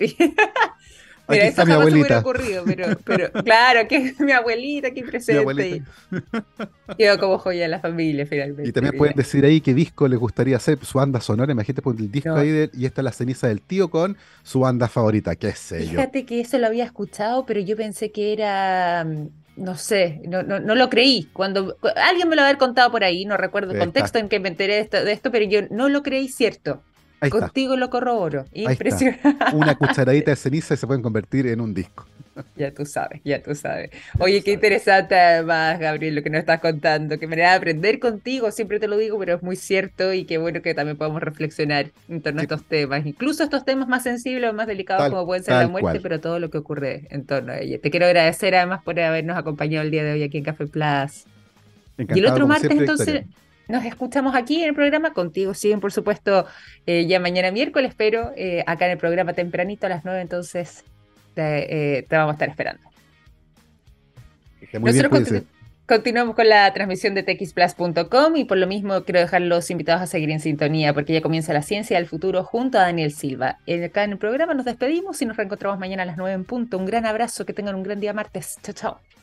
Mira, eso jamás me hubiera ocurrido, pero, pero claro, que es mi abuelita aquí presente. Quedó como joya de la familia finalmente. Y también pueden decir ahí qué disco les gustaría hacer, su banda sonora, imagínate poner el disco ahí y esta es la ceniza del tío con su banda favorita, qué sé yo. Fíjate que eso lo había escuchado, pero yo pensé que era mm, no sé, no, no, no, lo creí. Cuando alguien me lo había contado por ahí, no recuerdo el contexto en que me enteré de esto, de esto, pero yo no lo creí cierto. Contigo lo corroboro. Impresionante. Una cucharadita de ceniza y se pueden convertir en un disco. Ya tú sabes, ya tú sabes. Oye, qué interesante además, Gabriel, lo que nos estás contando. Qué manera de aprender contigo, siempre te lo digo, pero es muy cierto y qué bueno que también podamos reflexionar en torno a estos temas. Incluso estos temas más sensibles o más delicados como pueden ser la muerte, pero todo lo que ocurre en torno a ella. Te quiero agradecer además por habernos acompañado el día de hoy aquí en Café Plus. y el otro martes entonces... Nos escuchamos aquí en el programa, contigo siguen por supuesto eh, ya mañana miércoles, pero eh, acá en el programa tempranito a las 9, entonces te, eh, vamos a estar esperando. Nosotros continuamos con la transmisión de txplus.com y por lo mismo quiero dejar los invitados a seguir en sintonía porque ya comienza la ciencia del futuro junto a Daniel Silva. Acá en el programa nos despedimos y nos reencontramos mañana a las 9 en punto. Un gran abrazo, que tengan un gran día martes. Chao, chao.